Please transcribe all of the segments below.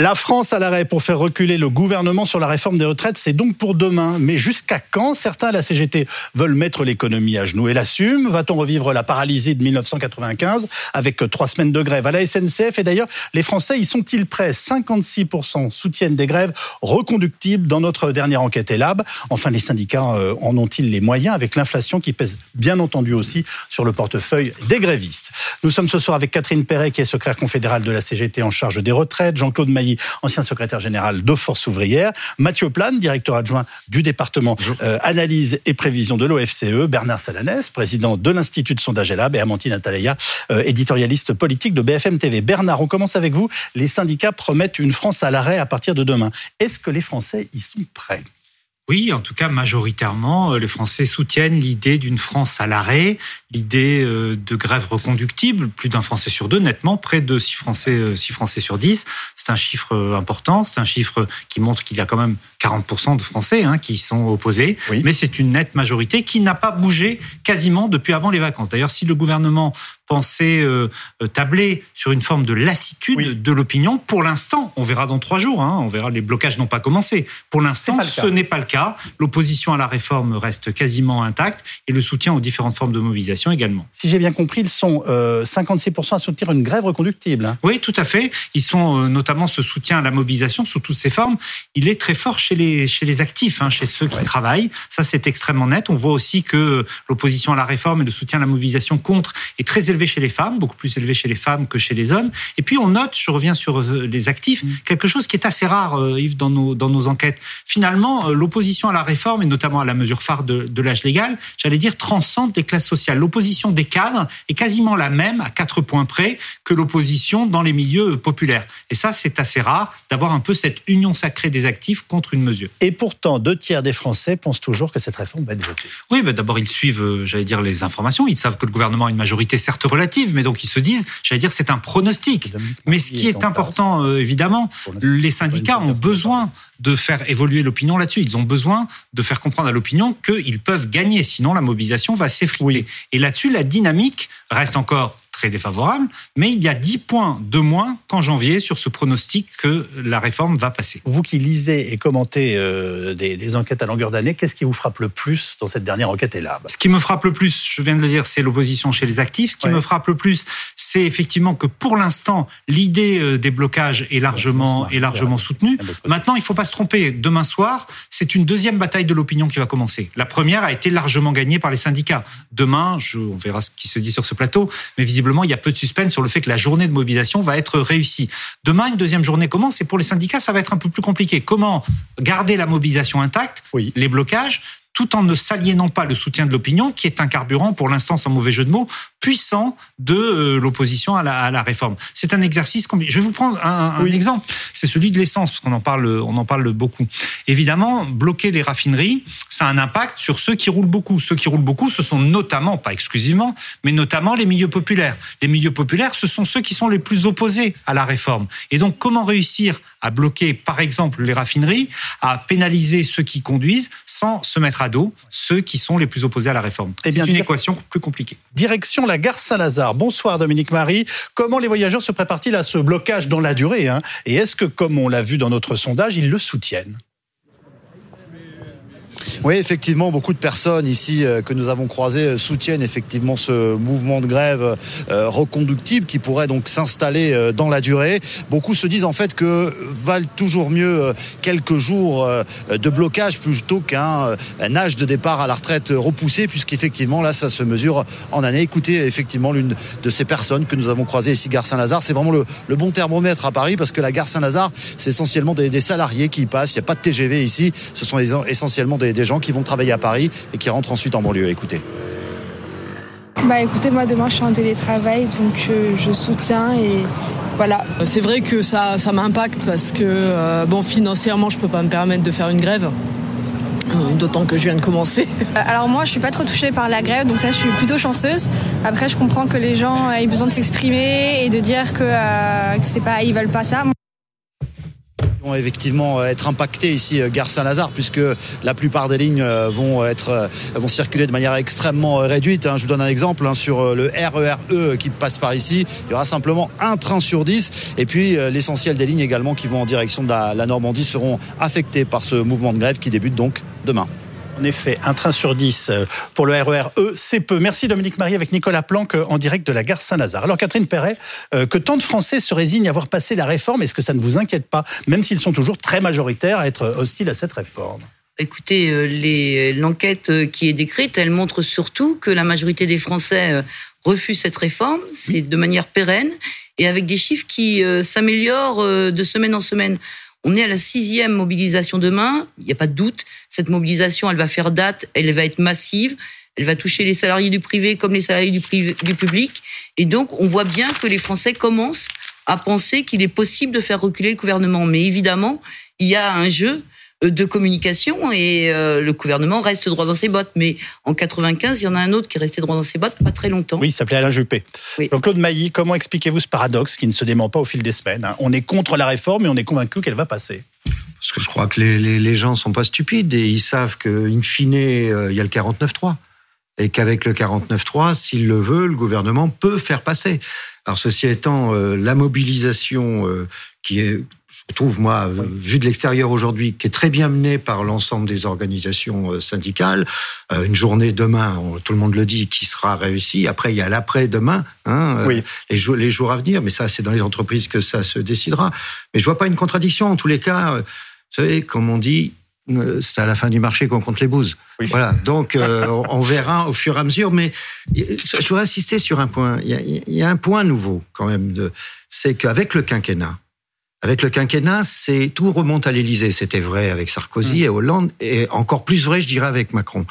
La France à l'arrêt pour faire reculer le gouvernement sur la réforme des retraites, c'est donc pour demain. Mais jusqu'à quand certains à la CGT veulent mettre l'économie à genoux et l'assument? Va-t-on revivre la paralysie de 1995 avec trois semaines de grève à la SNCF Et d'ailleurs, les Français y sont-ils prêts? 56% soutiennent des grèves reconductibles dans notre dernière enquête ELAB. Enfin, les syndicats euh, en ont-ils les moyens avec l'inflation qui pèse bien entendu aussi sur le portefeuille des grévistes? Nous sommes ce soir avec Catherine Perret qui est secrétaire confédérale de la CGT en charge des retraites, Jean-Claude Maillet ancien secrétaire général de Force ouvrière, Mathieu Plane, directeur adjoint du département euh, analyse et prévision de l'OFCE, Bernard Salanès, président de l'Institut de sondage ELAB, et Amantine Atalaya, euh, éditorialiste politique de BFM TV. Bernard, on commence avec vous. Les syndicats promettent une France à l'arrêt à partir de demain. Est-ce que les Français y sont prêts? Oui, en tout cas, majoritairement, euh, les Français soutiennent l'idée d'une France à l'arrêt, l'idée euh, de grève reconductible. Plus d'un Français sur deux, nettement, près de 6 Français, 6 euh, Français sur 10. C'est un chiffre important, c'est un chiffre qui montre qu'il y a quand même 40% de Français hein, qui sont opposés. Mais c'est une nette majorité qui n'a pas bougé quasiment depuis avant les vacances. D'ailleurs, si le gouvernement pensait tabler sur une forme de lassitude de l'opinion, pour l'instant, on verra dans trois jours, hein, on verra les blocages n'ont pas commencé. Pour l'instant, ce n'est pas le cas. L'opposition à la réforme reste quasiment intacte et le soutien aux différentes formes de mobilisation également. Si j'ai bien compris, ils sont 56% euh, à soutenir une grève reconductible. Hein. Oui, tout à fait. Ils sont euh, notamment ce soutien à la mobilisation sous toutes ses formes. Il est très fort chez les, chez les actifs, hein, chez ceux qui travaillent. Ça, c'est extrêmement net. On voit aussi que l'opposition à la réforme et le soutien à la mobilisation contre est très élevé chez les femmes, beaucoup plus élevé chez les femmes que chez les hommes. Et puis, on note, je reviens sur euh, les actifs, mm. quelque chose qui est assez rare, Yves, dans nos, dans nos enquêtes. Finalement, l'opposition à la réforme et notamment à la mesure phare de, de l'âge légal, j'allais dire, transcende les classes sociales. L'opposition des cadres est quasiment la même, à quatre points près, que l'opposition dans les milieux populaires. Et ça, c'est assez rare d'avoir un peu cette union sacrée des actifs contre une mesure. Et pourtant, deux tiers des Français pensent toujours que cette réforme va être votée. Oui, ben d'abord, ils suivent, euh, j'allais dire, les informations. Ils savent que le gouvernement a une majorité certes relative, mais donc ils se disent, j'allais dire, c'est un pronostic. Mais ce qui est important, euh, évidemment, les syndicats ont besoin de faire évoluer l'opinion là-dessus. Ils ont besoin de faire comprendre à l'opinion qu'ils peuvent gagner, sinon la mobilisation va s'effriter. Et là-dessus, la dynamique reste encore très défavorable, mais il y a 10 points de moins qu'en janvier sur ce pronostic que la réforme va passer. Vous qui lisez et commentez euh, des, enquêtes à longueur d'année, qu'est-ce qui vous frappe le plus dans cette dernière enquête là Ce qui me frappe le plus, je viens de le dire, c'est l'opposition chez les actifs. Ce qui me frappe le plus, c'est effectivement que pour l'instant, l'idée euh, des blocages est largement, est largement soutenue. Maintenant, il ne faut pas se tromper. Demain soir, c'est une deuxième bataille de l'opinion qui va commencer. La première a été largement gagnée par les syndicats. Demain, je, on verra ce qui se dit sur ce plateau, mais visiblement, il y a peu de suspense sur le fait que la journée de mobilisation va être réussie. Demain, une deuxième journée commence et pour les syndicats, ça va être un peu plus compliqué. Comment garder la mobilisation intacte, les blocages, tout en ne s'aliénant pas le soutien de l'opinion, qui est un carburant, pour l'instant sans mauvais jeu de mots, puissant de euh, l'opposition à la, à la, réforme. C'est un exercice. Je vais vous prendre un, un exemple. C'est celui de l'essence, parce qu'on en parle, on en parle beaucoup. Évidemment, bloquer les raffineries, ça a un impact sur ceux qui roulent beaucoup. Ceux qui roulent beaucoup, ce sont notamment, pas exclusivement, mais notamment les milieux populaires. Les milieux populaires, ce sont ceux qui sont les plus opposés à la réforme. Et donc, comment réussir à bloquer, par exemple, les raffineries, à pénaliser ceux qui conduisent sans se mettre ceux qui sont les plus opposés à la réforme. Eh C'est une équation plus compliquée. Direction la gare Saint-Lazare. Bonsoir Dominique Marie. Comment les voyageurs se préparent-ils à ce blocage dans la durée hein? Et est-ce que, comme on l'a vu dans notre sondage, ils le soutiennent? Oui, effectivement, beaucoup de personnes ici euh, que nous avons croisées euh, soutiennent effectivement ce mouvement de grève euh, reconductible qui pourrait donc s'installer dans la durée. Beaucoup se disent en fait que valent toujours mieux quelques jours de blocage plutôt qu'un âge de départ à la retraite repoussé, puisqu'effectivement là, ça se mesure en année. Écoutez, effectivement, l'une de ces personnes que nous avons croisées ici, gare Saint-Lazare, c'est vraiment le, bon thermomètre à Paris parce que la gare Saint-Lazare, c'est essentiellement des, salariés qui y passent. Il n'y a pas de TGV ici. Ce sont essentiellement des, des gens qui vont travailler à Paris et qui rentrent ensuite en banlieue. Écoutez. Bah écoutez, moi demain je suis en télétravail, donc euh, je soutiens et voilà. C'est vrai que ça, ça m'impacte parce que euh, bon financièrement je peux pas me permettre de faire une grève. Euh, d'autant que je viens de commencer. Alors moi, je suis pas trop touchée par la grève, donc ça, je suis plutôt chanceuse. Après, je comprends que les gens aient besoin de s'exprimer et de dire que, que c'est pas, ils veulent pas ça. Vont effectivement être impactés ici gare Saint-Lazare puisque la plupart des lignes vont être vont circuler de manière extrêmement réduite. Hein. Je vous donne un exemple hein, sur le RERE e qui passe par ici. Il y aura simplement un train sur 10 et puis l'essentiel des lignes également qui vont en direction de la Normandie seront affectés par ce mouvement de grève qui débute donc demain. En effet, un train sur 10 euh, pour le RER E, c'est peu. Merci Dominique Marie avec Nicolas Planck euh, en direct de la gare Saint-Lazare. Alors Catherine Perret, euh, que tant de Français se résignent à voir passer la réforme, est-ce que ça ne vous inquiète pas, même s'ils sont toujours très majoritaires à être hostiles à cette réforme? Écoutez, l'enquête qui est décrite, elle montre surtout que la majorité des Français refusent cette réforme. C'est de manière pérenne et avec des chiffres qui s'améliorent de semaine en semaine. On est à la sixième mobilisation demain. Il n'y a pas de doute. Cette mobilisation, elle va faire date. Elle va être massive. Elle va toucher les salariés du privé comme les salariés du, public. Et donc, on voit bien que les Français commencent à penser qu'il est possible de faire reculer le gouvernement. Mais évidemment, il y a un jeu de communication et euh, le gouvernement reste droit dans ses bottes. Mais en 95, il y en a un autre qui est resté droit dans ses bottes pas très longtemps. Oui, il s'appelait Alain Juppé. Donc Claude Mailly, comment expliquez-vous ce paradoxe qui ne se dément pas au fil des semaines hein? On est contre la réforme et on est convaincu qu'elle va passer. Parce que je crois que les, les, les gens sont pas stupides et ils savent qu'in fine, euh, il y a le 49-3 et qu'avec le 49-3, s'il le veut, le gouvernement peut faire passer. Alors ceci étant, euh, la mobilisation qui est je trouve, moi, vu de l'extérieur aujourd'hui, qui est très bien menée par l'ensemble des organisations euh, syndicales. Euh, une journée demain, tout le monde le dit, qui sera réussie. Après, il y a l'après-demain, hein, euh, les, jours, les jours à venir. Mais ça, c'est dans les entreprises que ça se décidera. Mais je vois pas une contradiction. En tous les cas, vous savez, comme on dit, c'est à la fin du marché qu'on compte les bouses. Voilà. Donc, on verra au fur et à mesure. Mais je voudrais insister sur un point. Il y a, il y a un point nouveau, quand même, c'est qu'avec le quinquennat, avec le quinquennat, c'est tout remonte à l'Élysée. C'était vrai avec Sarkozy mm. et Hollande, et encore plus vrai, je dirais, avec Macron.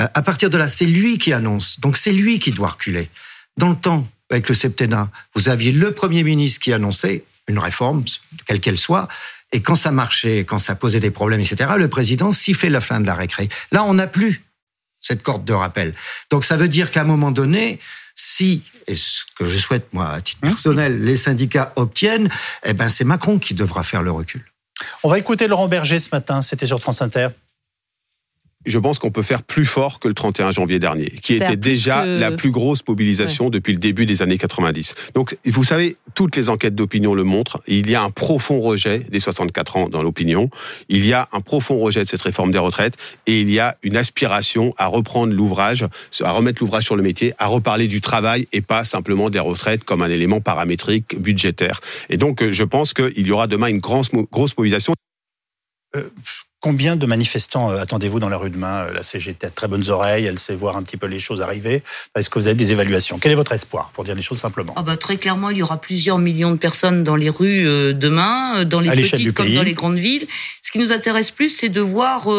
Euh, à partir de là, c'est lui qui annonce. Donc c'est lui qui doit reculer. Dans le temps, avec le septennat, vous aviez le Premier ministre qui annonçait une réforme, quelle qu'elle soit, et quand ça marchait, quand ça posait des problèmes, etc., le président sifflait la fin de la récré. Là, on n'a plus cette corde de rappel. Donc ça veut dire qu'à un moment donné, si, et ce que je souhaite moi à titre personnel, les syndicats obtiennent, eh ben c'est Macron qui devra faire le recul. On va écouter Laurent Berger ce matin, c'était sur France Inter je pense qu'on peut faire plus fort que le 31 janvier dernier, qui était déjà la plus grosse mobilisation depuis le début des années 90. Donc, vous savez, toutes les enquêtes d'opinion le montrent. Il y a un profond rejet des 64 ans dans l'opinion. Il y a un profond rejet de cette réforme des retraites et il y a une aspiration à reprendre l'ouvrage, à remettre l'ouvrage sur le métier, à reparler du travail et pas simplement des retraites comme un élément paramétrique budgétaire. Et donc, je pense qu'il y aura demain une grosse, grosse mobilisation. Euh, Combien de manifestants euh, attendez-vous dans la rue demain La CGT a de très bonnes oreilles, elle sait voir un petit peu les choses arriver. Est-ce que vous avez des évaluations? Quel est votre espoir, pour dire les choses simplement? Ah bah, Très clairement, il y aura plusieurs millions de personnes dans les rues euh, demain, euh, dans les petites comme dans les grandes villes. Ce qui nous intéresse plus, c'est de voir...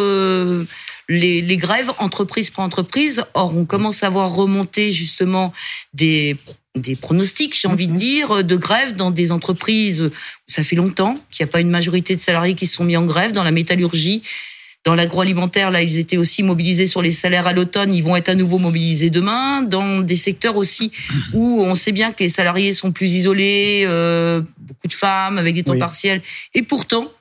les, les, grèves entreprise par entreprise. Or, on commence à voir remonter justement des des pronostics, j'ai envie de mhm. dire, de grève dans des entreprises où ça fait longtemps qu'il n'y a pas une majorité de salariés qui se sont mis en grève, dans la métallurgie, dans l'agroalimentaire, là, ils étaient aussi mobilisés sur les salaires à l'automne, ils vont être à nouveau mobilisés demain, dans des secteurs aussi où on sait bien que les salariés sont plus isolés, euh, beaucoup de femmes avec des temps partiels, et pourtant,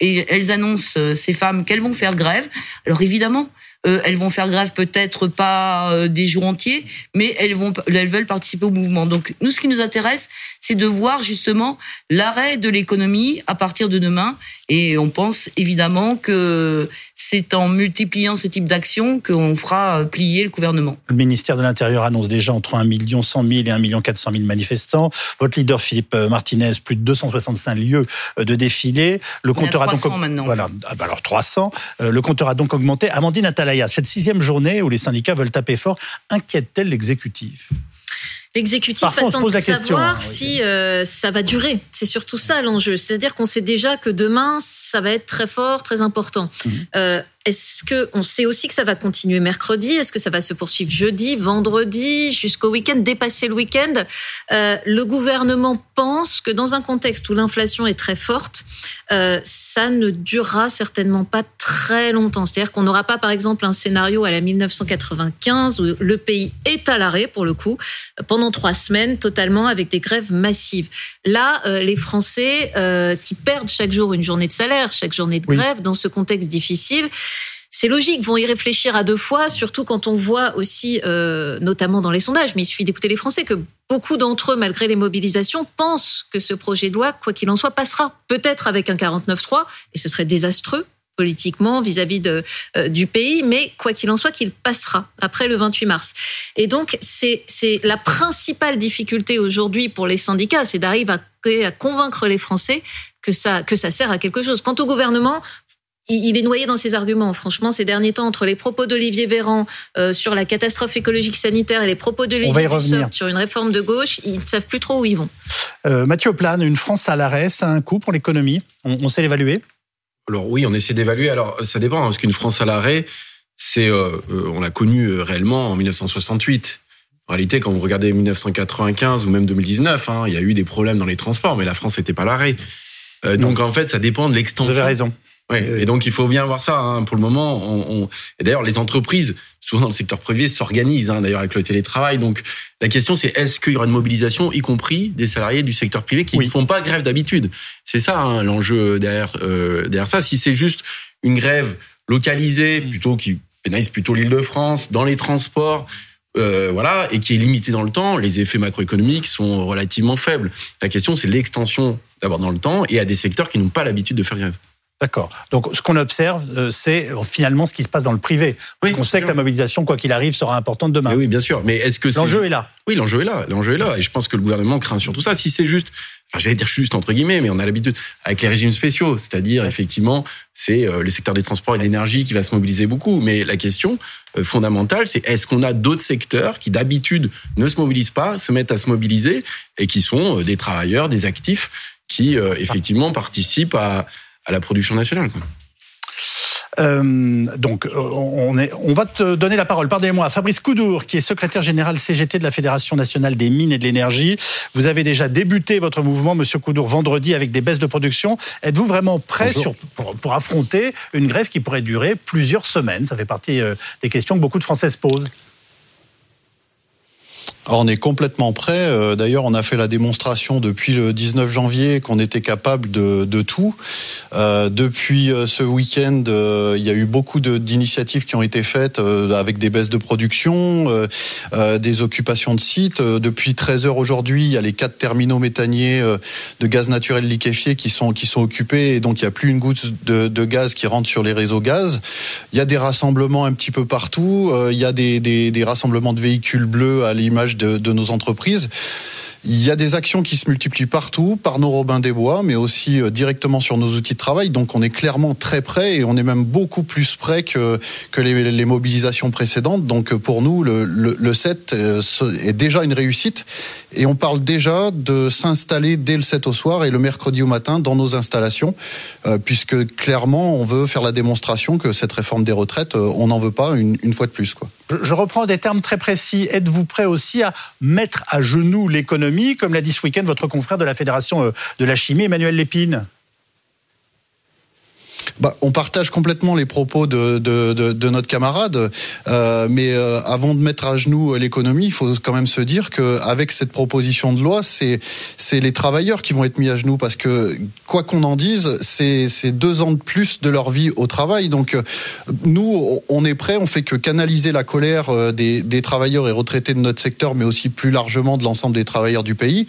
et elles annoncent, euh, ces femmes, qu'elles vont faire grève. Alors évidemment, euh, elles vont faire grève peut-être pas euh, des jours entiers, mais elles vont, elles veulent participer au mouvement. Donc nous, ce qui nous intéresse, c'est de voir justement l'arrêt de l'économie à partir de demain. Et on pense évidemment que c'est en multipliant ce type d'action qu'on fera plier le gouvernement. Le ministère de l'Intérieur annonce déjà entre 1 million 100 000 et 1 million 400 000 manifestants. Votre leader Philippe Martinez, plus de 265 lieux de défilé. Le compteur a, 300 donc maintenant. Voilà, ah bah alors 300. Euh, le compteur a donc augmenté. Amandine Atalaya, cette sixième journée où les syndicats veulent taper fort, inquiète-t-elle l'exécutif? L'exécutif attend de savoir si euh, ça va durer. C'est surtout ça l'enjeu. C'est-à-dire qu'on sait déjà que demain, ça va être très fort, très important. Mhm. Euh, est-ce que on sait aussi que ça va continuer mercredi? Est-ce que ça va se poursuivre jeudi, vendredi, jusqu'au week-end, dépasser le week-end? Euh, Le gouvernement pense que dans un contexte où l'inflation est très forte, euh, ça ne durera certainement pas très longtemps. C'est-à-dire qu'on n'aura pas, par exemple, un scénario à la 1995 où le pays est à l'arrêt pour le coup pendant trois semaines totalement avec des grèves massives. Là, euh, les Français euh, qui perdent chaque jour une journée de salaire, chaque journée de grève dans ce contexte difficile c'est logique, vont y réfléchir à deux fois, surtout quand on voit aussi, euh, notamment dans les sondages, mais il suffit d'écouter les Français, que beaucoup d'entre eux, malgré les mobilisations, pensent que ce projet de loi, quoi qu'il en soit, passera. Peut-être avec un 49-3, et ce serait désastreux politiquement vis-à-vis euh, du pays, mais quoi qu'il en soit, qu'il passera après le 28 mars. Et donc, c'est la principale difficulté aujourd'hui pour les syndicats, c'est d'arriver à, à convaincre les Français que ça, que ça sert à quelque chose. Quant au gouvernement, il est noyé dans ses arguments. Franchement, ces derniers temps, entre les propos d'Olivier Véran euh, sur la catastrophe écologique sanitaire et les propos de Dussopt sur une réforme de gauche, ils ne savent plus trop où ils vont. Euh, Mathieu Plane, une France à l'arrêt, ça a un coût pour l'économie on, sait l'évaluer Alors oui, on essaie d'évaluer. Alors ça dépend, hein, parce qu'une France à l'arrêt, c'est, euh, on l'a connu réellement en 1968. En réalité, quand vous regardez 1995 ou même 2019, hein, il y a eu des problèmes dans les transports, mais la France n'était pas à l'arrêt. donc en fait, ça dépend de l'extension. Vous avez raison. Et donc il faut bien voir ça. Hein. Pour le moment, on, et d'ailleurs les entreprises, souvent dans le secteur privé, s'organisent. Hein, d'ailleurs avec le télétravail. Donc la question c'est est-ce qu'il y aura une mobilisation, y compris des salariés du secteur privé qui ne font pas grève d'habitude? C'est ça hein, l'enjeu derrière euh, derrière ça. Si c'est juste une grève localisée, mm. plutôt qui pénalise plutôt l'Île-de-France dans les transports. Euh, voilà, et qui est limitée dans le temps, les effets macroéconomiques sont relativement faibles. La question, c'est l'extension d'abord dans le temps et à des secteurs qui n'ont pas l'habitude de faire grève. D'accord. Donc, ce qu'on observe, euh, c'est euh, finalement ce qui se passe dans le privé. Parce qu'on sait que la mobilisation, quoi qu'il arrive, sera importante demain. oui, bien sûr. Mais est-ce que l'enjeu est là Oui, l'enjeu est là. L'enjeu est là. Et je pense que le gouvernement craint sur tout ça. Si c'est juste, enfin, j'allais dire juste entre guillemets, mais on a l'habitude avec les régimes spéciaux, c'est-à-dire effectivement, c'est euh, le secteur des transports et de l'énergie qui va se mobiliser beaucoup. Mais la question fondamentale, c'est est-ce qu'on a d'autres secteurs qui d'habitude ne se mobilisent pas, se mettent à se mobiliser et qui sont des travailleurs, des actifs qui effectivement participent à à la production nationale. Euh, donc, euh, on, est, on va te donner la parole. Pardonnez-moi, Fabrice Coudour, qui est secrétaire général CGT de la Fédération nationale des mines et de l'énergie. Vous avez déjà débuté votre mouvement, Monsieur Coudour, vendredi avec des baisses de production. Êtes-vous vraiment prêt sur, pour, affronter une grève qui pourrait durer plusieurs semaines? Ça fait partie euh, des questions que beaucoup de Français se posent on est complètement prêt. Euh, d'ailleurs, on a fait la démonstration depuis le 19 janvier qu'on était capable de, tout. Euh, depuis euh, ce week-end, il y a eu beaucoup d'initiatives qui ont été faites avec des baisses de production, des occupations de sites. depuis 13 heures aujourd'hui, il y a les quatre terminaux méthaniers de gaz naturel liquéfié qui sont qui sont occupés et donc il n'y a plus une goutte de, gaz qui rentre sur les réseaux gaz. Il y a des rassemblements un petit peu partout. il y a des rassemblements de véhicules bleus à l'image de, nos entreprises. Il y a des actions qui se multiplient partout, par nos Robins des Bois, mais aussi euh, directement sur nos outils de travail. Donc on est clairement très prêt et on est même beaucoup plus prêt que, que les, mobilisations précédentes. Donc pour nous, le, le, le 7 euh, est déjà une réussite et on parle déjà de s'installer dès le 7 au soir et le mercredi au matin dans nos installations, euh, puisque clairement, on veut faire la démonstration que cette réforme des retraites, euh, on n'en veut pas une, fois de plus. Quoi. Je reprends des termes très précis. Êtes-vous prêt aussi à mettre à genoux l'économie, comme l'a dit ce week-end votre confrère de la Fédération euh, de la chimie, Emmanuel Lépine? Bah, on partage complètement les propos de, de, de, de notre camarade, euh, mais euh, avant de mettre à genoux l'économie, il faut quand même se dire qu'avec cette proposition de loi, c'est les travailleurs qui vont être mis à genoux parce que quoi qu'on en dise, c'est deux ans de plus de leur vie au travail. Donc euh, nous, on est prêts, on fait que canaliser la colère euh, des, des travailleurs et retraités de notre secteur, mais aussi plus largement de l'ensemble des travailleurs du pays.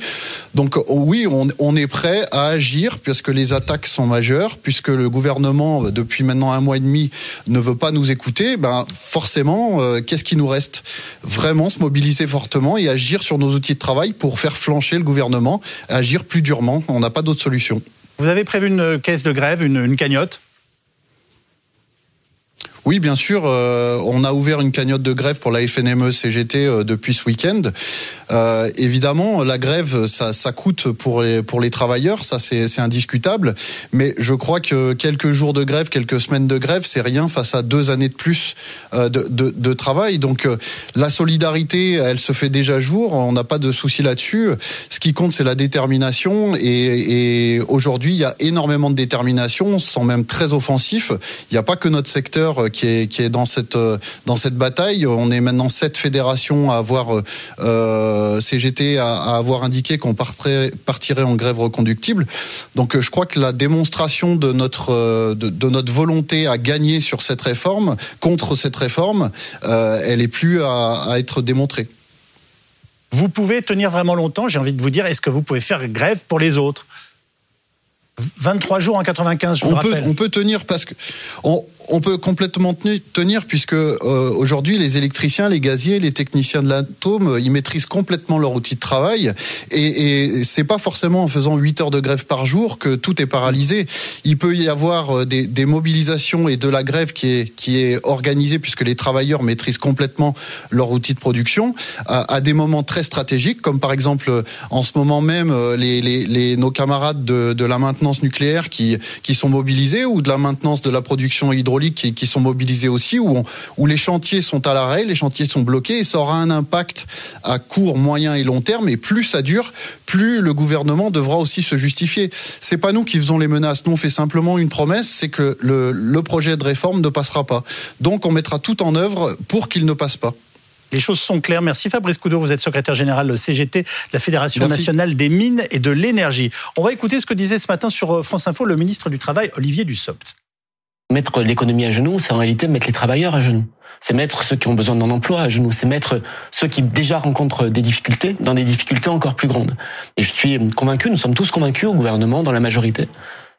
Donc oui, on, on est prêt à agir puisque les attaques sont majeures, puisque le gouvernement euh, depuis maintenant un mois et demi, ne veut pas nous écouter, ben forcément, euh, qu'est-ce qui nous reste Vraiment se mobiliser fortement et agir sur nos outils de travail pour faire flancher le gouvernement, agir plus durement. On n'a pas d'autre solution. Vous avez prévu une caisse de grève, une cagnotte Oui, bien sûr. Euh, on a ouvert une cagnotte de grève pour la FNME CGT euh, depuis ce week-end. Euh, évidemment, la grève, ça, coûte pour les, pour les travailleurs, ça c'est indiscutable. Mais je crois que quelques jours de grève, quelques semaines de grève, c'est rien face à deux années de plus de, de, de travail. Donc la solidarité, elle se fait déjà jour. On n'a pas de souci là-dessus. Ce qui compte, c'est la détermination. Et, et aujourd'hui, il y a énormément de détermination, sans même très offensif. Il n'y a pas que notre secteur qui est, qui est dans cette dans cette bataille. On est maintenant sept fédérations à avoir euh, CGT à, à, avoir indiqué qu'on partirait en grève reconductible. Donc je crois que la démonstration de notre de, de notre volonté à gagner sur cette réforme contre cette réforme, euh, elle est plus à, à être démontrée. Vous pouvez tenir vraiment longtemps. J'ai envie de vous dire, est-ce que vous pouvez faire grève pour les autres? 23 jours en 95, je vous on rappelle. Peut, on peut tenir parce que on, on peut complètement tenir puisque euh, aujourd'hui les électriciens, les gaziers, les techniciens de l'atome, ils maîtrisent complètement leur outil de travail et, et c'est pas forcément en faisant 8 heures de grève par jour que tout est paralysé. Il peut y avoir euh, des, mobilisations et de la grève qui est qui est organisée puisque les travailleurs maîtrisent complètement leur outil de production à, des moments très stratégiques comme par exemple en ce moment même euh, les, nos camarades de, de la maintenance nucléaire qui qui sont mobilisés ou de la maintenance de la production qui, qui, sont mobilisés aussi, où, où les chantiers sont à l'arrêt, les chantiers sont bloqués, et ça aura un impact à court, moyen et long terme. Et plus ça dure, plus le gouvernement devra aussi se justifier. C'est pas nous qui faisons les menaces. Nous, on fait simplement une promesse, c'est que le, le projet de réforme ne passera pas. Donc, on mettra tout en œuvre pour qu'il ne passe pas. Les choses sont claires. Merci Fabrice Coudot, vous êtes secrétaire général de CGT, de la Fédération Merci. nationale des mines et de l'énergie. On va écouter ce que disait ce matin sur France Info le ministre du Travail, Olivier Dussopt mettre l'économie à genoux, c'est en réalité mettre les travailleurs à genoux. C'est mettre ceux qui ont besoin d'un emploi à genoux. C'est mettre ceux qui déjà rencontrent des difficultés dans des difficultés encore plus grandes. Et je suis convaincu, nous sommes tous convaincus au gouvernement, dans la majorité,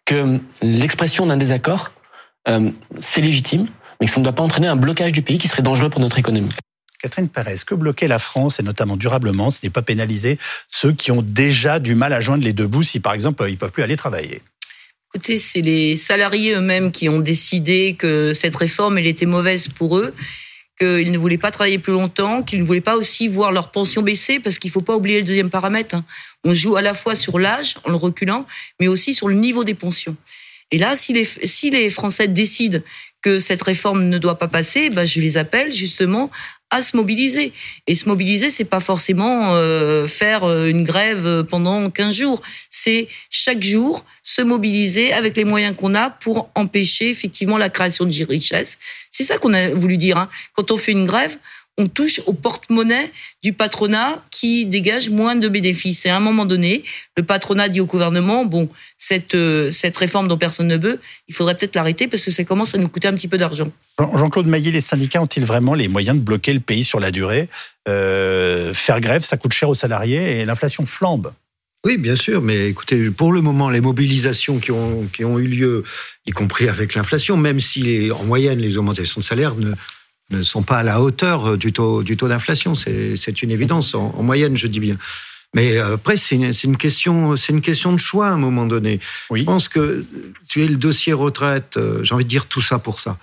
que l'expression d'un désaccord, euh, c'est légitime, mais que ça ne doit pas entraîner un blocage du pays qui serait dangereux pour notre économie. Catherine Perez, que bloquer la France, et notamment durablement, ce n'est pas pénaliser ceux qui ont déjà du mal à joindre les deux bouts si, par exemple, ils ne peuvent plus aller travailler? Écoutez, c'est les salariés eux-mêmes qui ont décidé que cette réforme, elle était mauvaise pour eux, qu'ils ne voulaient pas travailler plus longtemps, qu'ils ne voulaient pas aussi voir leur pension baisser, parce qu'il ne faut pas oublier le deuxième paramètre. Hein. On joue à la fois sur l'âge, en le reculant, mais aussi sur le niveau des pensions. Et là, si les, si les Français décident que cette réforme ne doit pas passer, ben je les appelle justement à se mobiliser. Et se mobiliser, c'est pas forcément euh, faire euh, une grève pendant 15 jours. C'est chaque jour se mobiliser avec les moyens qu'on a pour empêcher effectivement la création de richesses. C'est ça qu'on a voulu dire. Hein. Quand on fait une grève, on touche au porte-monnaie du patronat qui dégage moins de bénéfices. Et à un moment donné, le patronat dit au gouvernement, bon, cette, euh, cette réforme dont personne ne veut, il faudrait peut-être l'arrêter parce que ça commence à nous coûter un petit peu d'argent. Jean-Claude Maillet, les syndicats ont-ils vraiment les moyens de bloquer le pays sur la durée? Euh, Faire grève, ça coûte cher aux salariés et l'inflation flambe. Oui, bien sûr, mais écoutez, pour le moment, les mobilisations qui ont, qui ont eu lieu, y compris avec l'inflation, même si les, en moyenne les augmentations de salaire ne, ne sont pas à la hauteur du taux, du taux d'inflation. C'est une évidence, en, en, moyenne, je dis bien. Mais après, c'est une, une, question, c'est une question de choix à un moment donné. Oui. Je pense que tu es le dossier retraite. J'ai envie de dire tout ça pour ça.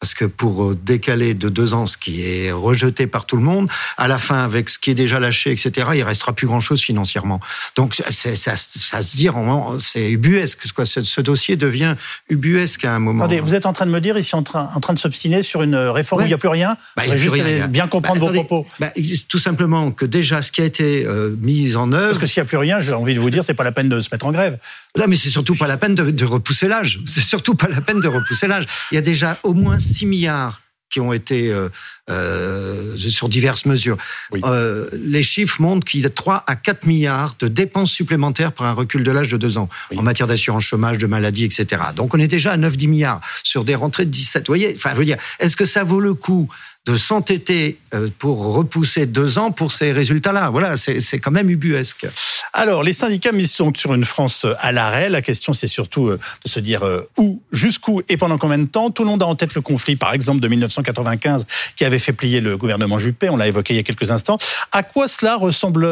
Parce que pour décaler de deux ans ce qui est rejeté par tout le monde, à la fin, avec ce qui est déjà lâché, etc., il restera plus grand-chose financièrement. Donc, ça, ça, ça se dire, c'est ubuesque. Quoi. Ce, ce, dossier devient ubuesque à un moment. Attendez, vous êtes en train de me dire, ici, en train, en train de s'obstiner sur une réforme ouais. où il n'y a plus rien bah, il a juste plus rien. bien comprendre bah, vos propos. Bah, tout simplement que déjà, ce qui a été euh, mis en œuvre... Parce que s'il n'y a plus rien, j'ai envie de vous dire, c'est pas la peine de se mettre en grève. Là, mais c'est surtout pas la peine de, de repousser l'âge. C'est surtout pas la peine de repousser l'âge. Il y a déjà au moins 6 milliards qui ont été euh, euh, sur diverses mesures. Oui. Euh, les chiffres montrent qu'il y a 3 à 4 milliards de dépenses supplémentaires pour un recul de l'âge de 2 ans oui. en matière d'assurance chômage, de maladie, etc. Donc on est déjà à 9-10 milliards sur des rentrées de 17. Vous voyez, enfin, je veux dire, est-ce que ça vaut le coup de s'entêter pour repousser deux ans pour ces résultats-là. Voilà, c'est quand même ubuesque. Alors, les syndicats misent donc sur une France à l'arrêt. La question, c'est surtout de se dire où, jusqu'où et pendant combien de temps? Tout le monde a en tête le conflit, par exemple, de 1995, qui avait fait plier le gouvernement Juppé. On l'a évoqué il y a quelques instants. À quoi cela ressemble,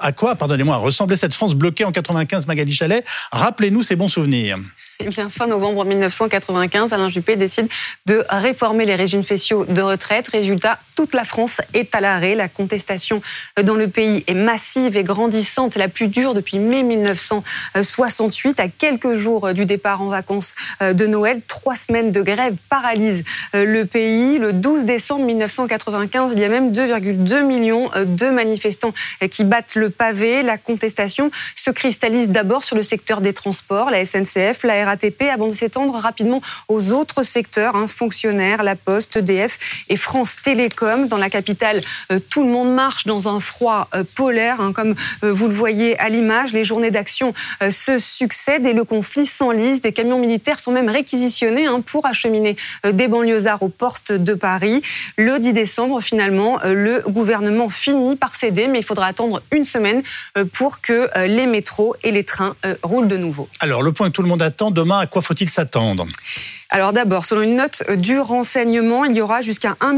à quoi, pardonnez-moi, ressemblait cette France bloquée en 95, Magali Chalet? Rappelez-nous ces bons souvenirs. Eh fin novembre 1995, Alain Juppé décide de réformer les régimes spéciaux de retraite. Résultat, toute la France est à l'arrêt. La contestation dans le pays est massive et grandissante, la plus dure depuis mai 1968. À quelques jours du départ en vacances de Noël, trois semaines de grève paralysent le pays. Le 12 décembre 1995, il y a même 2,2 millions de manifestants qui battent le pavé. La contestation se cristallise d'abord sur le secteur des transports, la SNCF, la RATP, avant de s'étendre rapidement aux autres secteurs, hein, fonctionnaires, la Poste, EDF et France Télécom. Dans la capitale, euh, tout le monde marche dans un froid euh, polaire, hein, comme euh, vous le voyez à l'image. Les journées d'action se succèdent et le conflit s'enlise. Des camions militaires sont même réquisitionnés hein, pour acheminer des banlieusards aux portes de Paris. Le 10 décembre, finalement, le gouvernement finit par céder, mais il faudra attendre une semaine pour que les métros et les trains roulent de nouveau. Alors, le point que tout le monde attend, demain, à quoi faut-il s'attendre alors d'abord, selon une note du renseignement, il y aura jusqu'à 1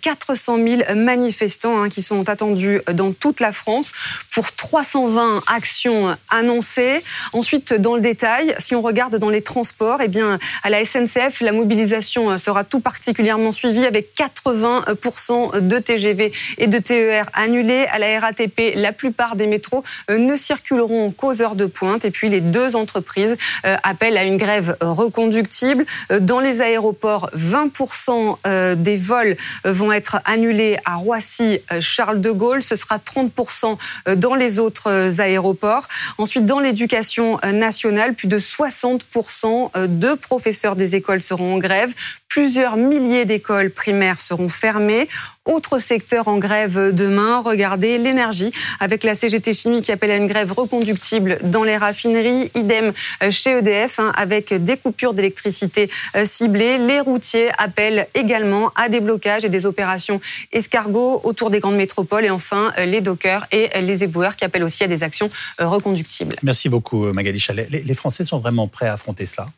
400 000 manifestants hein, qui sont attendus dans toute la France pour 320 actions annoncées. Ensuite, dans le détail, si on regarde dans les transports, eh bien, à la SNCF, la mobilisation sera tout particulièrement suivie avec 80% de TGV et de TER annulés. À la RATP, la plupart des métros ne circuleront qu'aux heures de pointe. Et puis, les deux entreprises euh, à une grève reconductible. Euh, dans les aéroports, 20% euh, des vols euh, vont être annulés à Roissy, Charles de Gaulle. Ce sera 30% dans les autres aéroports. Ensuite, dans l'éducation nationale, plus de 60% de professeurs des écoles seront en grève. Plusieurs milliers d'écoles primaires seront fermées. Autre secteur en grève demain, regardez l'énergie, avec la CGT Chimie qui appelle à une grève reconductible dans les raffineries, idem chez EDF, hein, avec des coupures d'électricité euh, ciblées. Les routiers appellent également à des blocages et des opérations escargots autour des grandes métropoles. Et enfin, euh, les dockers et les éboueurs qui appellent aussi à des actions euh, reconductibles. Merci beaucoup, Magali Chalet. Les Français sont vraiment prêts à affronter cela?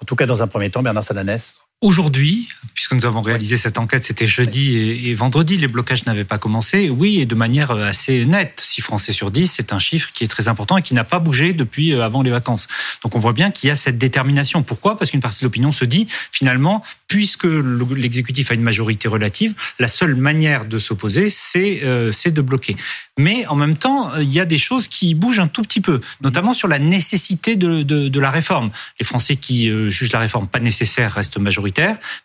En tout cas, dans un premier temps, Bernard Salanès Aujourd'hui, puisque nous avons réalisé cette enquête, c'était jeudi et, vendredi, les blocages n'avaient pas commencé. Oui, et de manière assez nette. 6 Français sur 10, c'est un chiffre qui est très important et qui n'a pas bougé depuis euh, avant les vacances. Donc on voit bien qu'il y a cette détermination. Pourquoi? Parce qu'une partie de l'opinion se dit, finalement, puisque l'exécutif a une majorité relative, la seule manière de s'opposer, c'est euh, de bloquer. Mais en même temps, il y a des choses qui bougent un tout petit peu, notamment sur la nécessité de, de, de la réforme. Les Français qui euh, jugent la réforme pas nécessaire restent majoritaires,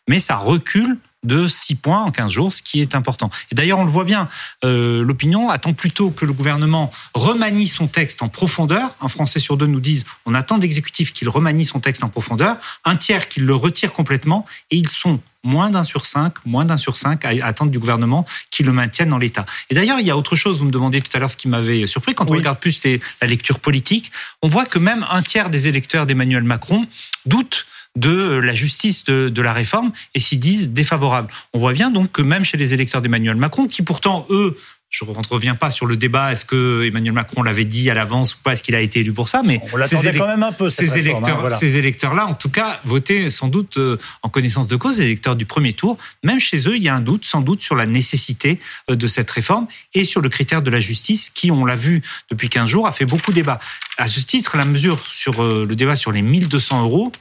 mais ça recule de 6 points en 15 jours, ce qui est important. Et d'ailleurs, on le voit bien, euh, l'opinion attend plutôt que le gouvernement remanie son texte en profondeur. Un Français sur deux nous disent, on attend d'exécutif qu'il remanie son texte en profondeur, un tiers qu'il le retire complètement, et ils sont moins d'un sur cinq, moins d'un sur cinq à attendre du gouvernement qu'il le maintienne dans l'État. Et d'ailleurs, il y a autre chose, vous me demandiez tout à l'heure ce qui m'avait surpris, quand on regarde plus la lecture politique, on voit que même un tiers des électeurs d'Emmanuel Macron doutent de la justice de, de la réforme et s'y disent défavorables. On voit bien donc que même chez les électeurs d'Emmanuel Macron, qui pourtant, eux, je ne reviens pas sur le débat, est-ce que Emmanuel Macron l'avait dit à l'avance ou pas, est-ce qu'il a été élu pour ça, mais On ces, quand même un peu, ces, électeurs, hein, ces électeurs-là, en tout cas, votaient sans doute euh, en connaissance de cause, les électeurs du premier tour. Même chez eux, il y a un doute, sans doute, sur la nécessité euh, de cette réforme et sur le critère de la justice, qui, on l'a vu depuis 15 jours, a fait beaucoup débat. À ce titre, la mesure sur euh, le débat sur les 1200 euros,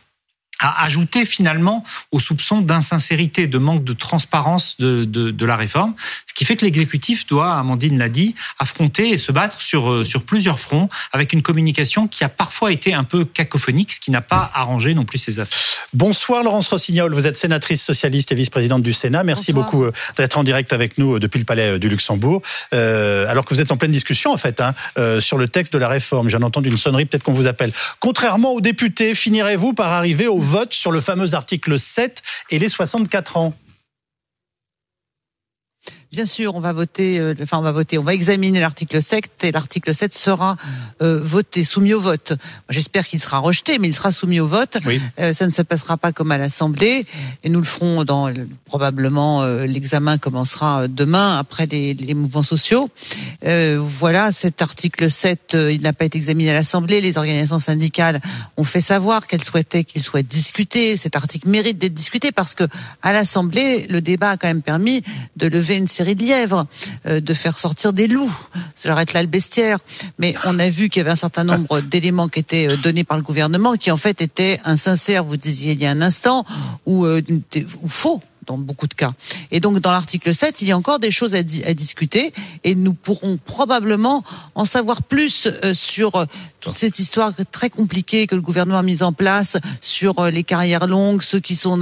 a ajouté finalement au soupçon d'insincérité, de manque de transparence de, de, de, la réforme, ce qui fait que l'exécutif doit, Amandine l'a dit, affronter et se battre sur, euh, sur plusieurs fronts, avec une communication qui a parfois été un peu cacophonique, ce qui n'a pas arrangé non plus ses affaires. Bonsoir Laurence Rossignol, vous êtes sénatrice socialiste et vice-présidente du Sénat. Merci beaucoup euh, d'être en direct avec nous euh, depuis le Palais du Luxembourg, euh, alors que vous êtes en pleine discussion en fait hein, euh, sur le texte de la réforme. J'ai entendu une sonnerie, peut-être qu'on vous appelle. Contrairement aux députés, finirez-vous par arriver au vote sur le fameux article 7 et les 64 ans Bien sûr, on va voter, euh, enfin on va voter, on va examiner l'article 7 et l'article 7 sera euh, voté, soumis au vote. J'espère qu'il sera rejeté, mais il sera soumis au vote. Euh, ça ne se passera pas comme à l'Assemblée et nous le ferons dans probablement l'examen commencera demain après les, les mouvements sociaux. voilà, cet article 7, il n'a pas été examiné à l'Assemblée. Les organisations syndicales ont fait savoir qu'elles souhaitaient qu'il soit discuté. Cet article mérite d'être discuté parce que à l'Assemblée, le débat a quand même permis de lever une série série de lièvres, euh, de faire sortir des loups. J'arrête là le bestiaire. Mais on a vu qu'il y avait un certain nombre d'éléments qui étaient euh, donnés par le gouvernement qui en fait étaient insincères, vous disiez il y a un instant, ou, ou faux dans beaucoup de cas. Et donc dans l'article 7, il y a encore des choses à, discuter et nous pourrons probablement en savoir plus euh, sur euh, toute cette histoire très compliquée que le gouvernement a mise en place sur euh, les carrières longues, ceux qui sont,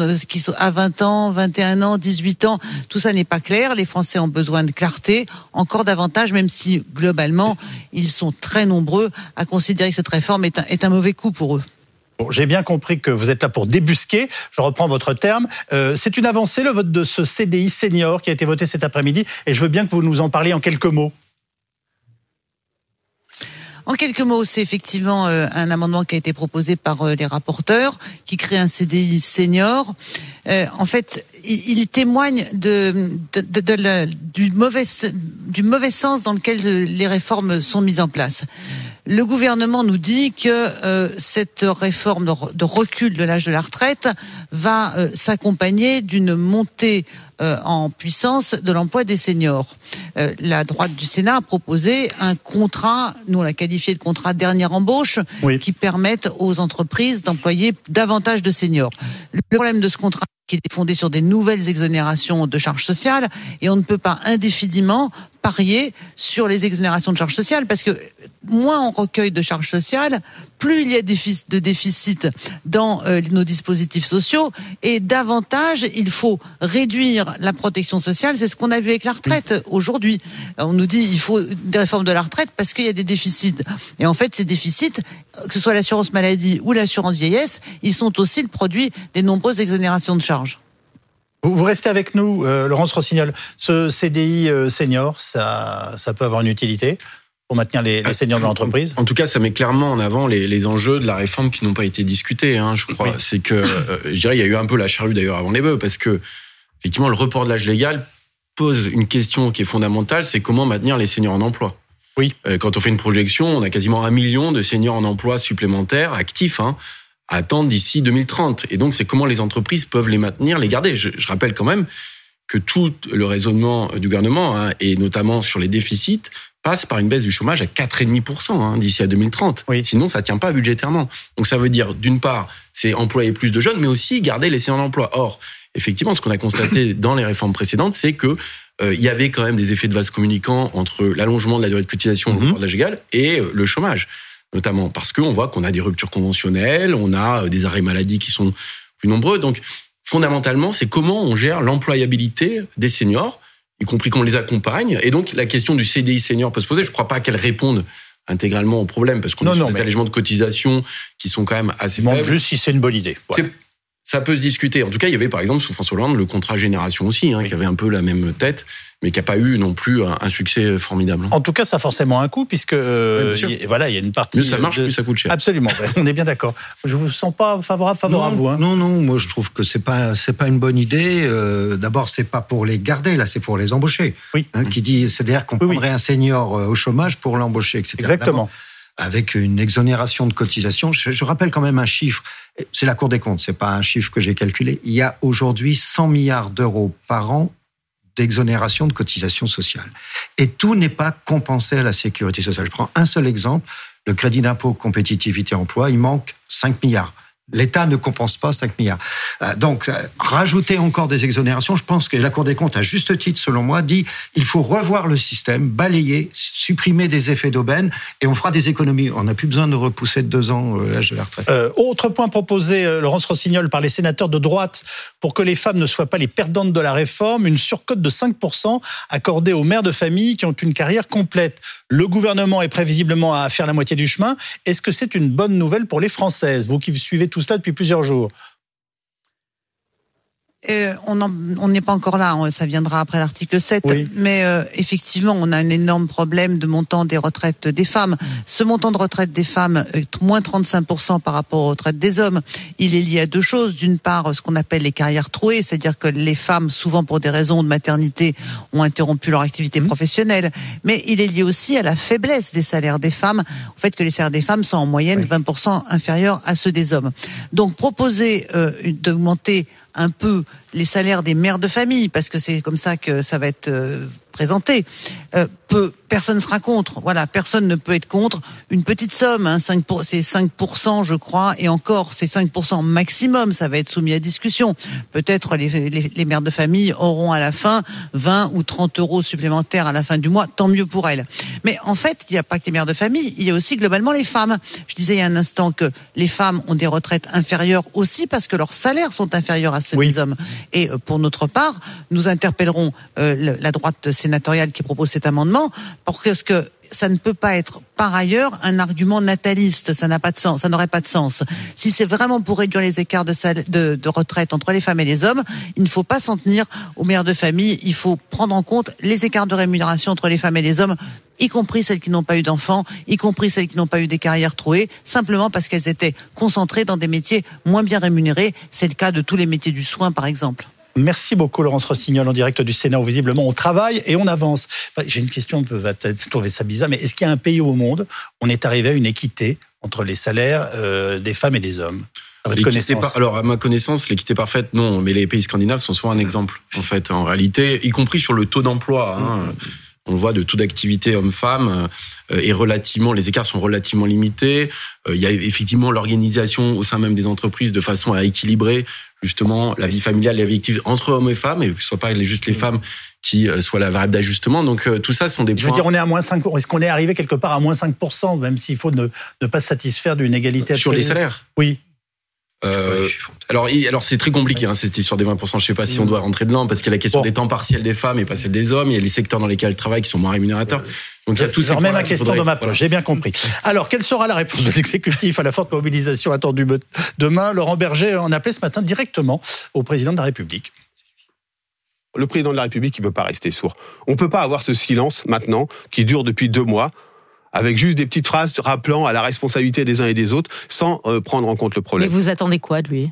à 20 ans, 21 ans, 18 ans. Tout ça n'est pas clair. Les Français ont besoin de clarté, encore davantage, même si globalement, ils sont très nombreux à considérer que cette réforme est un mauvais coup pour eux. J'ai bien compris que vous êtes là pour débusquer. Je reprends votre terme. Euh, c'est une avancée, le vote de ce CDI senior qui a été voté cet après-midi. Et je veux bien que vous nous en parliez en quelques mots. En quelques mots, c'est effectivement euh, un amendement qui a été proposé par euh, les rapporteurs, qui crée un CDI senior. en fait, il, témoigne de, du, mauvais, du mauvais sens dans lequel les réformes sont mises en place. Le gouvernement nous dit que euh, cette réforme de, recul de l'âge de la retraite va euh, s'accompagner d'une montée euh, en puissance de l'emploi des seniors. la droite du Sénat a proposé un contrat, nous on l'a qualifié de contrat dernière embauche, qui permette aux entreprises d'employer davantage de seniors. Le problème de ce contrat qui est fondé sur des nouvelles exonérations de charges sociales. Et on ne peut pas indéfiniment parier sur les exonérations de charges sociales parce que moins on recueille de charges sociales, plus il y a de déficit dans euh, nos dispositifs sociaux et davantage il faut réduire la protection sociale. C'est ce qu'on a vu avec la retraite aujourd'hui. On nous dit il faut des réformes de la retraite parce qu'il y a des déficits. Et en fait, ces déficits, que ce soit l'assurance maladie ou l'assurance vieillesse, ils sont aussi le produit des nombreuses exonérations de charges. Vous, restez avec nous, euh, Laurence Rossignol. Ce CDI euh, senior, ça, ça peut avoir une utilité pour maintenir les, les seniors de l'entreprise? En tout cas, ça met clairement en avant les, les enjeux de la réforme qui n'ont pas été discutés, hein, je crois. C'est que, euh, je dirais, il y a eu un peu la charrue d'ailleurs avant les bœufs, parce que, effectivement, le report de l'âge légal pose une question qui est fondamentale, c'est comment maintenir les seniors en emploi. Oui. quand on fait une projection, on a quasiment un million de seniors en emploi supplémentaires, actifs, hein, attendre d'ici 2030. Et donc, c'est comment les entreprises peuvent les maintenir, les garder. Je, je rappelle quand même que tout le raisonnement du gouvernement, hein, et notamment sur les déficits, passe par une baisse du chômage à 4,5% hein, d'ici à 2030. Oui. Sinon, ça tient pas budgétairement. Donc, ça veut dire, d'une part, c'est employer plus de jeunes, mais aussi garder les seniors d'emploi. Or, effectivement, ce qu'on a constaté dans les réformes précédentes, c'est que euh, il y avait quand même des effets de vase communicants entre l'allongement de la durée de cotisation mm -hmm. de l'âge égal et euh, le chômage notamment parce qu'on voit qu'on a des ruptures conventionnelles, on a euh, des arrêts maladie qui sont plus nombreux. Donc, fondamentalement, c'est comment on gère l'employabilité des seniors, y compris qu'on les accompagne. Et donc, la question du CDI senior peut se poser. Je ne crois pas qu'elle réponde intégralement au problème parce qu'on a des allégements de cotisation qui sont quand même assez faibles. juste si c'est une bonne idée. Ça peut se discuter. En tout cas, il y avait par exemple sous François Hollande le contrat génération aussi, hein, qui avait un peu la même tête mais qui n'a pas eu non plus un, succès formidable. En tout cas, ça a forcément un coût, puisque euh, voilà, il y a une partie. Plus ça marche, plus ça coûte cher. Absolument, on est bien d'accord. Je vous sens pas favorable, favorable non, vous. Hein. Non, non, moi je trouve que c'est pas c'est pas une bonne idée. Euh, D'abord, c'est pas pour les garder, là, c'est pour les embaucher. Oui. Hein, qui dit, c'est-à-dire qu'on prendrait un senior euh, au chômage pour l'embaucher, etc. Exactement avec une exonération de cotisation. Je, rappelle quand même un chiffre. C'est la Cour des comptes, c'est pas un chiffre que j'ai calculé. Il y a aujourd'hui 100 milliards d'euros par an d'exonération de cotisation sociale. Et tout n'est pas compensé à la sécurité sociale. Je prends un seul exemple, le crédit d'impôt compétitivité emploi, il manque 5 milliards. L'État ne compense pas 5 milliards. Euh, donc, euh, rajouter encore des exonérations, je pense que la Cour des comptes, à juste titre, selon moi, dit il faut revoir le système, balayer, supprimer des effets d'aubaine, et on fera des économies. On n'a plus besoin de repousser de deux ans euh, l'âge de la retraite. autre point proposé, Laurence Rossignol, par les sénateurs de droite, pour que les femmes ne soient pas les perdantes de la réforme, une surcote de 5% accordée aux mères de famille qui ont une carrière complète. Le gouvernement est prévisiblement à faire la moitié du chemin. Est-ce que c'est une bonne nouvelle pour les Françaises? Vous qui suivez tout tout depuis plusieurs jours. Euh, on n'est pas encore là, hein, ça viendra après l'article 7, mais euh, effectivement, on a un énorme problème de montant des retraites des femmes. Ce montant de retraite des femmes, moins 35% par rapport aux retraites des hommes, il est lié à deux choses. D'une part, ce qu'on appelle les carrières trouées, c'est-à-dire que les femmes, souvent pour des raisons de maternité, ont interrompu leur activité mmh. professionnelle, mais il est lié aussi à la faiblesse des salaires des femmes, au fait que les salaires des femmes sont en moyenne 20% inférieurs à ceux des hommes. Donc proposer euh, d'augmenter un peu les salaires des mères de famille, parce que c'est comme ça que ça va être présenté. Euh, peu, personne sera contre. Voilà, personne ne peut être contre une petite somme. Hein, 5 c'est 5%, je crois, et encore, c'est 5% maximum. Ça va être soumis à discussion. Peut-être les, les, les, mères de famille auront à la fin 20 ou 30 euros supplémentaires à la fin du mois. Tant mieux pour elles. Mais en fait, il n'y a pas que les mères de famille. Il y a aussi globalement les femmes. Je disais il y a un instant que les femmes ont des retraites inférieures aussi parce que leurs salaires sont inférieurs à ceux des hommes. Et euh, pour notre part, nous interpellerons euh, la droite sénatoriale qui propose cet amendement pour que ce que ça ne peut pas être par ailleurs un argument nataliste. Ça n'a pas de sens. Ça n'aurait pas de sens. Si c'est vraiment pour réduire les écarts de, de, de, retraite entre les femmes et les hommes, il ne faut pas s'en tenir aux mères de famille. Il faut prendre en compte les écarts de rémunération entre les femmes et les hommes y compris celles qui n'ont pas eu d'enfants, y compris celles qui n'ont pas eu des carrières trouées, simplement parce qu'elles étaient concentrées dans des métiers moins bien rémunérés. C'est le cas de tous les métiers du soin, par exemple. Merci beaucoup, Laurence Rossignol, en direct du Sénat, où visiblement on travaille et on avance. J'ai une question, on va peut-être trouver ça bizarre, mais est-ce qu'il y a un pays au monde où on est arrivé à une équité entre les salaires euh, des femmes et des hommes connaissance Alors, à ma connaissance, l'équité parfaite, non, mais les pays scandinaves sont souvent un exemple, en fait, en réalité, y compris sur le taux d'emploi. Hein. On voit de taux d'activité homme-femme euh, et relativement, les écarts sont relativement limités. Euh, il y a effectivement l'organisation au sein même des entreprises de façon à équilibrer justement la vie familiale et la vie active entre hommes et femmes et que ce soit pas juste les femmes qui euh, soient la variable d'ajustement. Donc tout ça sont des points. Je veux dire, on est à moins 5 Est-ce qu'on est arrivé quelque part à moins 5 même s'il faut ne, ne pas se satisfaire d'une égalité sur les salaires Oui. Euh, alors, alors c'est très compliqué. Hein, C'était sur des 20%. Je sais pas si on mm. doit rentrer dedans parce qu'il y a la question des temps partiels des femmes et pas celle des hommes. Il y a les secteurs dans lesquels elles travaillent qui sont moins rémunérateurs. Donc il y a tout ça. Même ma question de ma poche. J'ai bien compris. Alors, quelle sera la réponse de l'exécutif à la forte mobilisation attendue demain? Laurent Berger en appelé ce matin directement au président de la République. Le président de la République, il ne peut pas rester sourd. On ne peut pas avoir ce silence maintenant qui dure depuis deux mois avec juste des petites phrases rappelant à la responsabilité des uns et des autres, sans euh, prendre en compte le problème. Mais vous attendez quoi de lui?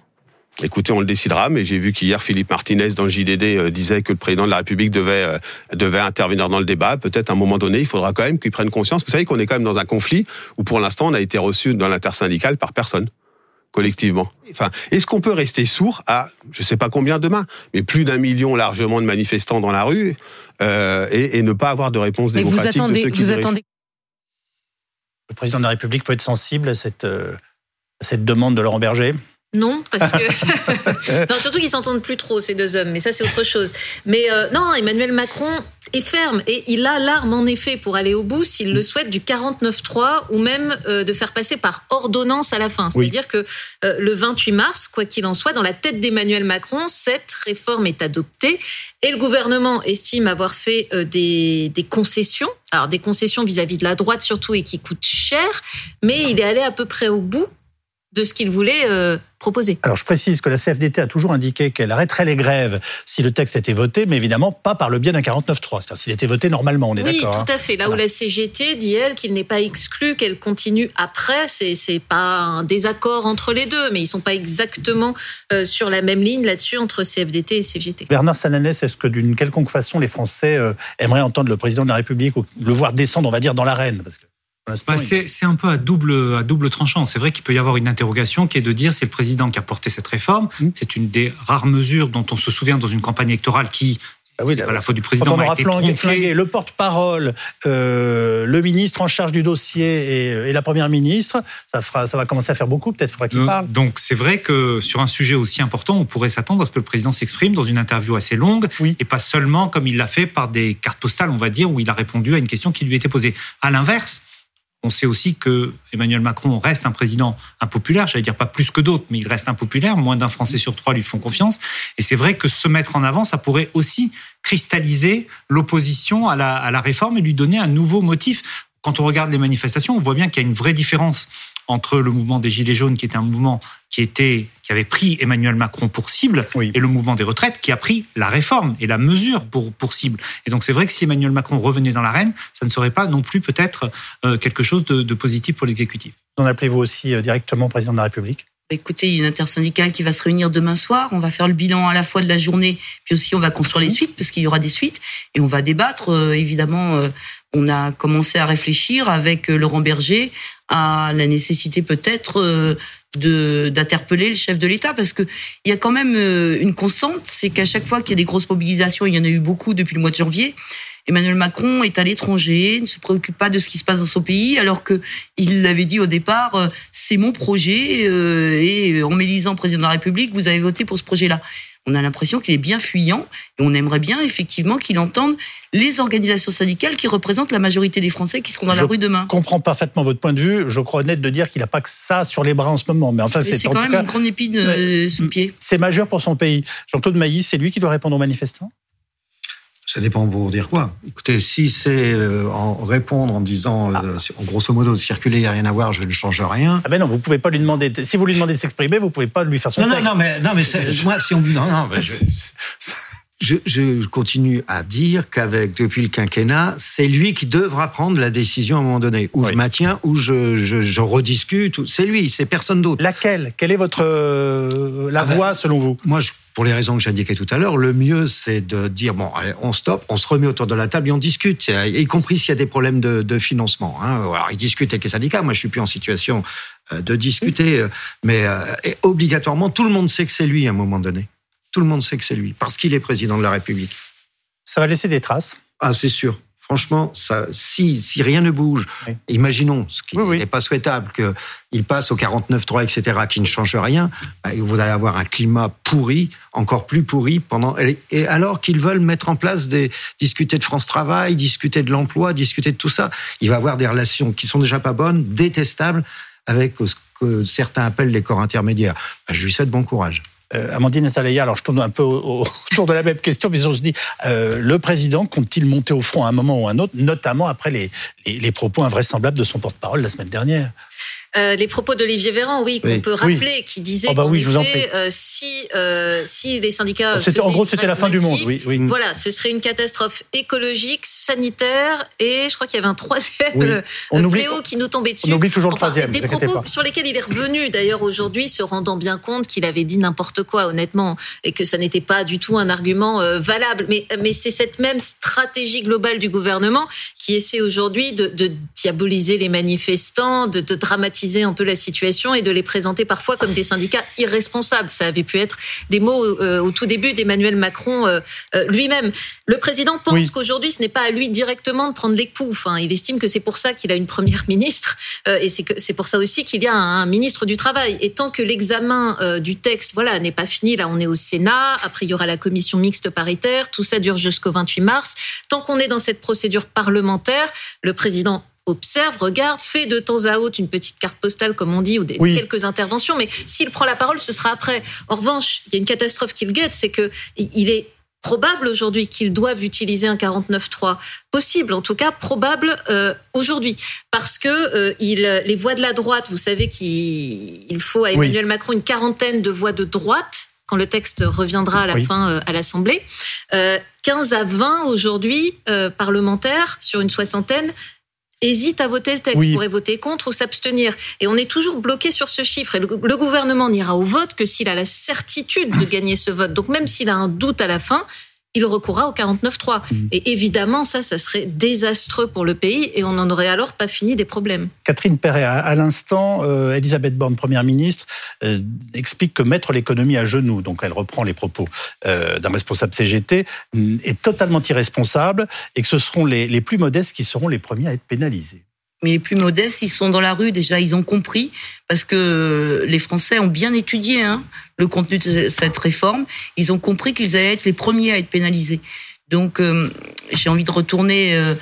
Écoutez, on le décidera, mais j'ai vu qu'hier Philippe Martinez dans le JDD euh, disait que le président de la République devait euh, devait intervenir dans le débat. Peut-être à un moment donné, il faudra quand même qu'il prenne conscience. Vous savez qu'on est quand même dans un conflit où pour l'instant on a été reçu dans l'intersyndicale par personne collectivement. Enfin, est-ce qu'on peut rester sourd à, je sais pas combien demain, mais plus d'un million largement de manifestants dans la rue euh, et, et, ne pas avoir de réponse démocratique vous de ceux qui vous attendez le président de la République peut être sensible à cette, euh, demande de Laurent Berger? Non, parce que non, surtout qu'ils s'entendent plus trop ces deux hommes, mais ça c'est autre chose. Mais euh, non, Emmanuel Macron est ferme et il a l'arme en effet pour aller au bout s'il le souhaite du 49-3 ou même euh, de faire passer par ordonnance à la fin. C'est-à-dire que euh, le 28 mars, quoi qu'il en soit, dans la tête d'Emmanuel Macron, cette réforme est adoptée et le gouvernement estime avoir fait des, des concessions. Alors des concessions vis-à-vis -vis de la droite surtout et qui coûtent cher, mais il est allé à peu près au bout de ce qu'il voulait euh, proposer. Alors je précise que la CFDT a toujours indiqué qu'elle arrêterait les grèves si le texte était voté, mais évidemment pas par le biais d'un 49.3, c'est-à-dire s'il était voté normalement, on est d'accord. Oui, tout hein. à fait. Là où la CGT dit, elle, qu'il n'est pas exclu qu'elle continue après, c'est, c'est pas un désaccord entre les deux, mais ils sont pas exactement euh, sur la même ligne là-dessus entre CFDT et CGT. Bernard Sananès, est-ce que d'une quelconque façon les Français euh, aimeraient entendre le président de la République ou le voir descendre, on va dire, dans l'arène? Parce que... Bah, c'est un peu à double, à double tranchant. C'est vrai qu'il peut y avoir une interrogation qui est de dire c'est le président qui a porté cette réforme. Mmh. C'est une des rares mesures dont on se souvient dans une campagne électorale qui ah oui, la faute du président. Quand on aura flingué, le porte-parole, euh, le ministre en charge du dossier et, la première ministre, ça, fera, ça va commencer à faire beaucoup. Peut-être faudra qu'il parle. Donc c'est vrai que sur un sujet aussi important, on pourrait s'attendre à ce que le président s'exprime dans une interview assez longue et pas seulement comme il l'a fait par des cartes postales, on va dire, où il a répondu à une question qui lui était posée. À l'inverse, on sait aussi que Emmanuel Macron reste un président impopulaire, j'allais dire pas plus que d'autres, mais il reste impopulaire. Moins d'un Français sur trois lui font confiance. Et c'est vrai que se mettre en avant, ça pourrait aussi cristalliser l'opposition à la, à la réforme et lui donner un nouveau motif. Quand on regarde les manifestations, on voit bien qu'il y a une vraie différence entre le mouvement des Gilets jaunes, qui était un mouvement qui, était, qui avait pris Emmanuel Macron pour cible, et le mouvement des retraites, qui a pris la réforme et la mesure pour, pour cible. Et donc c'est vrai que si Emmanuel Macron revenait dans l'arène, ça ne serait pas non plus peut-être euh, quelque chose de, de positif pour l'exécutif. En appelez-vous aussi euh, directement président de la République? Écoutez, il y a une intersyndicale qui va se réunir demain soir. On va faire le bilan à la fois de la journée, puis aussi on va construire les suites, parce qu'il y aura des suites. Et on va débattre. Euh, évidemment, on a commencé à réfléchir avec Laurent Berger à la nécessité peut-être de d'interpeller le chef de l'État parce que il y a quand même une constante, c'est qu'à chaque fois qu'il y a des grosses mobilisations, il y en a eu beaucoup depuis le mois de janvier. Emmanuel Macron est à l'étranger, ne se préoccupe pas de ce qui se passe dans son pays, alors que il l'avait dit au départ, c'est mon projet et en m'élisant président de la République, vous avez voté pour ce projet-là on a l'impression qu'il est bien fuyant et on aimerait bien effectivement qu'il entende les organisations syndicales qui représentent la majorité des Français qui seront dans la rue demain. Je comprends parfaitement votre point de vue. Je crois honnête de dire qu'il n'a pas que ça sur les bras en ce moment. Mais enfin, c'est quand même une grande épine euh, sous le pied. C'est majeur pour son pays. Jean-Claude Mailly, c'est lui qui doit répondre aux manifestants? Ça dépend pour dire quoi. Écoutez, si c'est euh, en répondre en disant, euh, en grosso modo, circuler, il n'y a rien à voir, je ne change rien. Ah ben non, vous pouvez pas lui demander. Si vous lui demandez de s'exprimer, vous pouvez pas lui faire son non, texte. Non, non, mais non, mais moi, si on non, non, je, je, je, continue à dire qu'avec depuis le quinquennat, c'est lui qui devra prendre la décision à un moment donné, où je maintiens, où je, je, je rediscute. C'est lui, c'est personne d'autre. Laquelle? Quelle est votre euh, la ah ben, voie selon vous? Moi, je pour les raisons que j'indiquais tout à l'heure, le mieux, c'est de dire, bon, allez, on stoppe, on se remet autour de la table et on discute, y compris s'il y a des problèmes de, de financement. Hein. Alors, ils discutent avec les syndicats, moi je suis plus en situation euh, de discuter, euh, mais euh, obligatoirement, tout le monde sait que c'est lui à un moment donné. Tout le monde sait que c'est lui, parce qu'il est président de la République. Ça va laisser des traces Ah, c'est sûr. Franchement, ça, si, si rien ne bouge, imaginons, ce qui n'est pas souhaitable, qu'il passe au 49-3, etc., qui ne change rien, bah, vous allez avoir un climat pourri, encore plus pourri, pendant, et alors qu'ils veulent mettre en place des, discuter de France Travail, discuter de l'emploi, discuter de tout ça, il va avoir des relations qui sont déjà pas bonnes, détestables, avec ce que certains appellent les corps intermédiaires. Bah, je lui souhaite bon courage. Euh, Amandine Natalia, alors je tourne un peu autour de la même question, mais je me dis, euh, le président compte-t-il monter au front à un moment ou à un autre, notamment après les, les propos invraisemblables de son porte-parole la semaine dernière? Euh, les propos d'Olivier Véran, oui, qu'on peut rappeler, qui disait oh bah euh, si, euh, si les syndicats. En gros, c'était la fin du monde, oui, Voilà, ce serait une catastrophe écologique, sanitaire, et je crois qu'il y avait un troisième on fléau qui nous tombait dessus. On oublie toujours le troisième. Des propos sur lesquels il est revenu, d'ailleurs, aujourd'hui, se rendant bien compte qu'il avait dit n'importe quoi, honnêtement, et que ça n'était pas du tout un argument valable. Mais, mais c'est cette même stratégie globale du gouvernement qui essaie aujourd'hui de, de, diaboliser les manifestants, de, de dramatiser un peu la situation et de les présenter parfois comme des syndicats irresponsables. Ça avait pu être des mots euh, au tout début d'Emmanuel Macron euh, euh, lui-même. Le président pense qu'aujourd'hui, ce n'est pas à lui directement de prendre les coups. Enfin, il estime que c'est pour ça qu'il a une première ministre et c'est pour ça aussi qu'il y a un, ministre du Travail. Et tant que l'examen du texte voilà, n'est pas fini, là on est au Sénat, après il y aura la commission mixte paritaire, tout ça dure jusqu'au 28 mars. Tant qu'on est dans cette procédure parlementaire, le président observe, regarde, fait de temps à autre une petite carte postale, comme on dit, ou des, quelques interventions. Mais s'il prend la parole, ce sera après. En revanche, il y a une catastrophe qu'il guette, c'est que il est probable aujourd'hui qu'ils doivent utiliser un 49.3. Possible, en tout cas, probable euh, aujourd'hui. Parce que euh, il, les voix de la droite, vous savez qu'il faut à Emmanuel Macron une quarantaine de voix de droite quand le texte reviendra à la fin euh, à l'Assemblée. 15 à 20 aujourd'hui parlementaires sur une soixantaine hésite à voter le texte, pourrait voter contre ou s'abstenir. Et on est toujours bloqué sur ce chiffre. Et le, gouvernement n'ira au vote que s'il a la certitude de gagner ce vote. Donc même s'il a un doute à la fin, il recourra au 49-3. Mm. Et évidemment, ça, ça serait désastreux pour le pays et on n'en aurait alors pas fini des problèmes. Catherine Perret, à, l'instant, euh, Elisabeth Borne, Première ministre, euh, explique que mettre l'économie à genoux, donc elle reprend les propos euh, d'un responsable CGT, mm, est totalement irresponsable et que ce seront les, les plus modestes qui seront les premiers à être pénalisés. Mais les plus modestes, ils sont dans la rue déjà, ils ont compris, parce que les Français ont bien étudié hein, le contenu de cette réforme. Ils ont compris qu'ils allaient être les premiers à être pénalisés. Donc, euh, j'ai envie de retourner euh,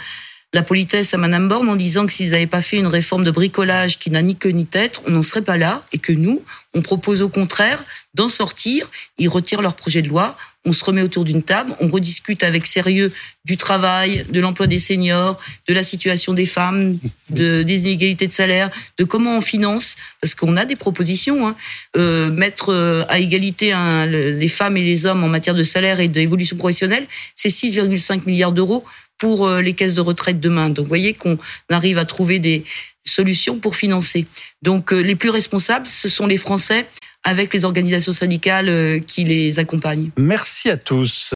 la politesse à Madame Borne en disant que s'ils n'avaient pas fait une réforme de bricolage qui n'a ni queue ni tête, on n'en serait pas là, et que nous, on propose au contraire d'en sortir. Ils retirent leur projet de loi on se remet autour d'une table, on rediscute avec sérieux du travail, de l'emploi des seniors, de la situation des femmes, de, des inégalités de salaire, de comment on finance, parce qu'on a des propositions. Hein. Euh, mettre euh, à égalité hein, les femmes et les hommes en matière de salaire et d'évolution professionnelle, c'est 6,5 milliards d'euros pour euh, les caisses de retraite demain. Donc vous voyez qu'on arrive à trouver des solutions pour financer. Donc les plus responsables, ce sont les Français avec les organisations syndicales qui les accompagnent. Merci à tous.